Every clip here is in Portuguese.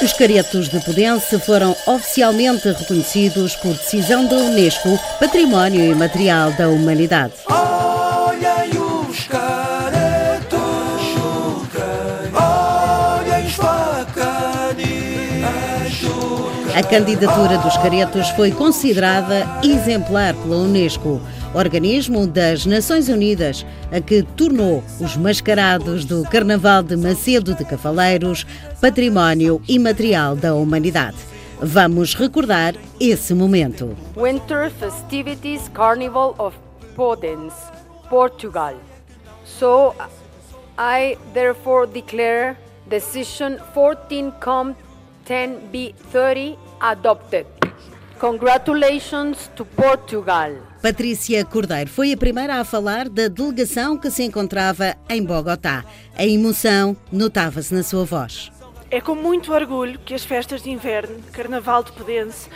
Os caretos de Pudense foram oficialmente reconhecidos por decisão da Unesco Património Imaterial da Humanidade. Os caretos, A candidatura dos caretos foi considerada exemplar pela Unesco, organismo das Nações Unidas, a que tornou os mascarados do Carnaval de Macedo de Cavaleiros património imaterial da humanidade. Vamos recordar esse momento. Winter Festivities Carnival of Podens, Portugal. So I therefore declare decision 14 com 10B30 adopted. Congratulations to Portugal. Patrícia Cordeiro foi a primeira a falar da delegação que se encontrava em Bogotá. A emoção notava-se na sua voz. É com muito orgulho que as festas de inverno, Carnaval de Pudense,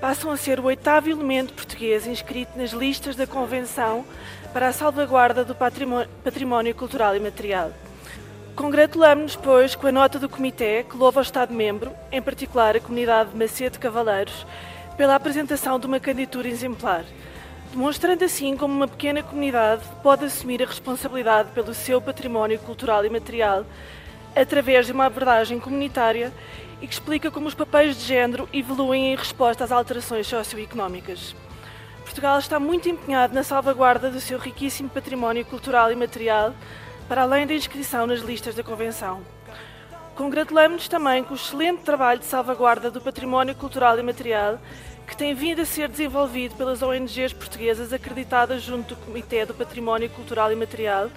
passam a ser o oitavo elemento português inscrito nas listas da Convenção para a salvaguarda do património, património cultural e material. Congratulamos-nos, pois, com a nota do Comitê que louva o Estado-membro, em particular a comunidade de Macedo Cavaleiros, pela apresentação de uma candidatura exemplar, demonstrando assim como uma pequena comunidade pode assumir a responsabilidade pelo seu património cultural e material através de uma abordagem comunitária e que explica como os papéis de género evoluem em resposta às alterações socioeconómicas. Portugal está muito empenhado na salvaguarda do seu riquíssimo património cultural e material, para além da inscrição nas listas da Convenção. Congratulamos-nos também com o excelente trabalho de salvaguarda do património cultural e material que tem vindo a ser desenvolvido pelas ONGs portuguesas acreditadas junto do Comitê do Património Cultural e Material,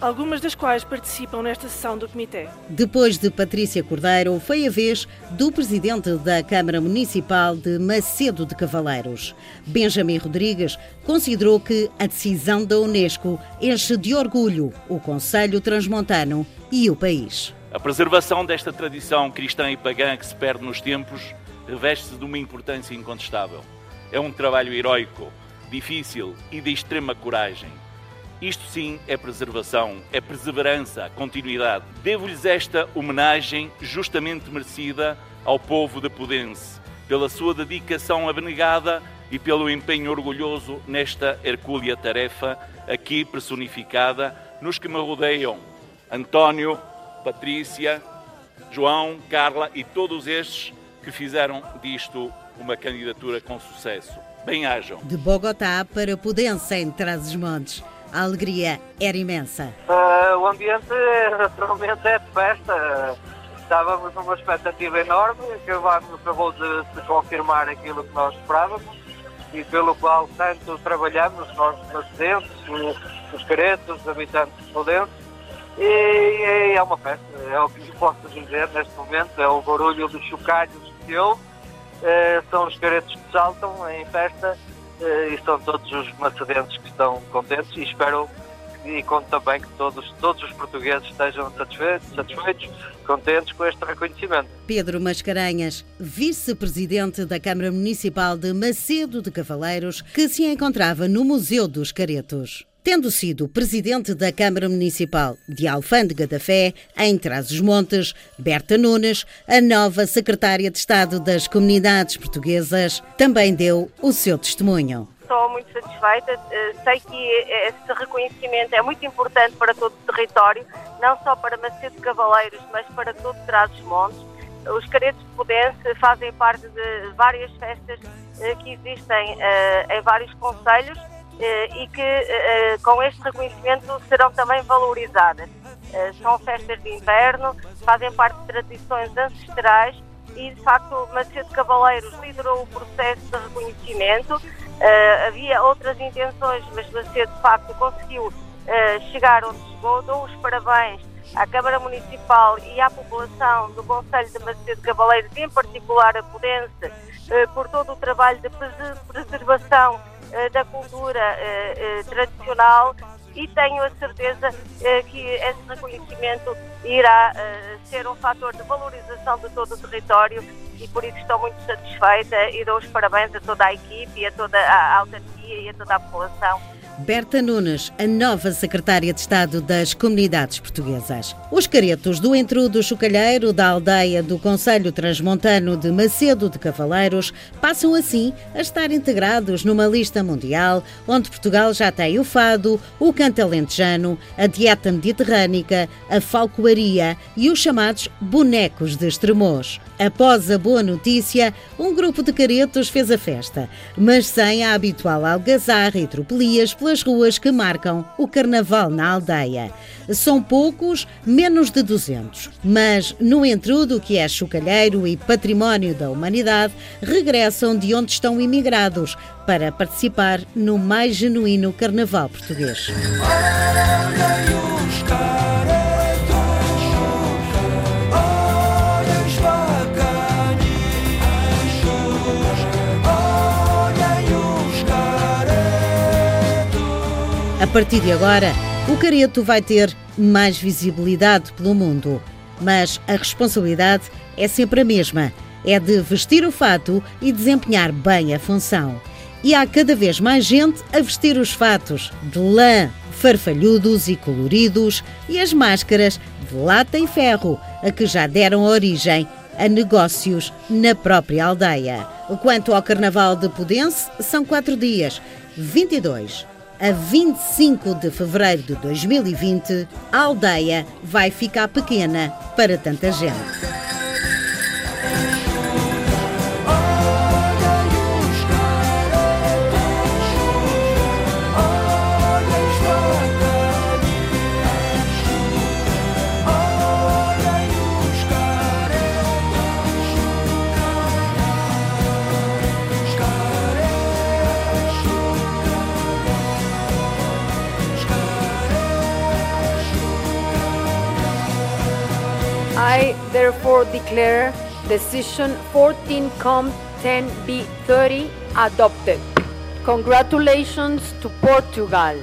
algumas das quais participam nesta sessão do Comitê. Depois de Patrícia Cordeiro, foi a vez do presidente da Câmara Municipal de Macedo de Cavaleiros. Benjamin Rodrigues considerou que a decisão da Unesco enche de orgulho o Conselho Transmontano e o país. A preservação desta tradição cristã e pagã que se perde nos tempos reveste-se de uma importância incontestável. É um trabalho heroico, difícil e de extrema coragem. Isto sim é preservação, é perseverança, continuidade. Devo-lhes esta homenagem justamente merecida ao povo de Pudense, pela sua dedicação abnegada e pelo empenho orgulhoso nesta hercúlea tarefa, aqui personificada nos que me rodeiam. António, Patrícia, João, Carla e todos estes que fizeram disto uma candidatura com sucesso. Bem-ajam. De Bogotá para Pudense, em Trás-os-Montes. A alegria era imensa. Uh, o ambiente naturalmente é de festa. Estávamos numa expectativa enorme, que acabou de se confirmar aquilo que nós esperávamos e pelo qual tanto trabalhamos, nós residentes, os caretos, os habitantes Pudense, e, é uma festa, é o que posso dizer neste momento, é o barulho dos chocalhos que houve, uh, são os caretos que saltam em festa e são todos os macedentes que estão contentes e espero e conto também que todos, todos os portugueses estejam satisfeitos, satisfeitos, contentes com este reconhecimento. Pedro Mascarenhas, vice-presidente da Câmara Municipal de Macedo de Cavaleiros, que se encontrava no Museu dos Caretos tendo sido presidente da Câmara Municipal de Alfândega da Fé, em Trás-os-Montes, Berta Nunes, a nova secretária de Estado das Comunidades Portuguesas, também deu o seu testemunho. Estou muito satisfeita. Eh, sei que esse reconhecimento é muito importante para todo o território, não só para Macedo Cavaleiros, mas para todo Trás-os-Montes. Os caretos de Pudense fazem parte de várias festas eh, que existem eh, em vários conselhos e que eh, com este reconhecimento serão também valorizadas. Eh, são festas de inverno, fazem parte de tradições ancestrais e, de facto, Macedo Cavaleiros liderou o processo de reconhecimento. havia outras intenções, mas Macedo, de facto, conseguiu chegar onde chegou. Dou os parabéns à Câmara Municipal e à população do Conselho de Macedo Cavaleiros, em particular a Pudense, por todo o trabalho de preservação eh, da cultura eh, eh, tradicional e tenho a certeza eh, que esse reconhecimento irá eh, ser um fator de valorização de todo o território e por isso estou muito satisfeita e dou os parabéns a toda a equipe a toda a autarquia e a toda a população Berta Nunes, a nova secretária de Estado das Comunidades Portuguesas. Os caretos do Entrudo Chocalheiro da aldeia do Conselho Transmontano de Macedo de Cavaleiros passam assim a estar integrados numa lista mundial onde Portugal já tem o fado, o canto alentejano, a dieta mediterrânica, a falcoaria e os chamados bonecos de extremos. Após a boa notícia, um grupo de caretos fez a festa, mas sem a habitual algazarra e tropelias pelas ruas que marcam o carnaval na aldeia. São poucos, menos de 200, mas no entrudo que é chocalheiro e património da humanidade, regressam de onde estão imigrados para participar no mais genuíno carnaval português. A partir de agora, o careto vai ter mais visibilidade pelo mundo. Mas a responsabilidade é sempre a mesma: é de vestir o fato e desempenhar bem a função. E há cada vez mais gente a vestir os fatos de lã, farfalhudos e coloridos, e as máscaras de lata e ferro, a que já deram origem a negócios na própria aldeia. Quanto ao Carnaval de Pudense, são quatro dias: 22 a 25 de fevereiro de 2020, a aldeia vai ficar pequena para tanta gente. Therefore declare decision 14COM10B30 adopted. Congratulations to Portugal.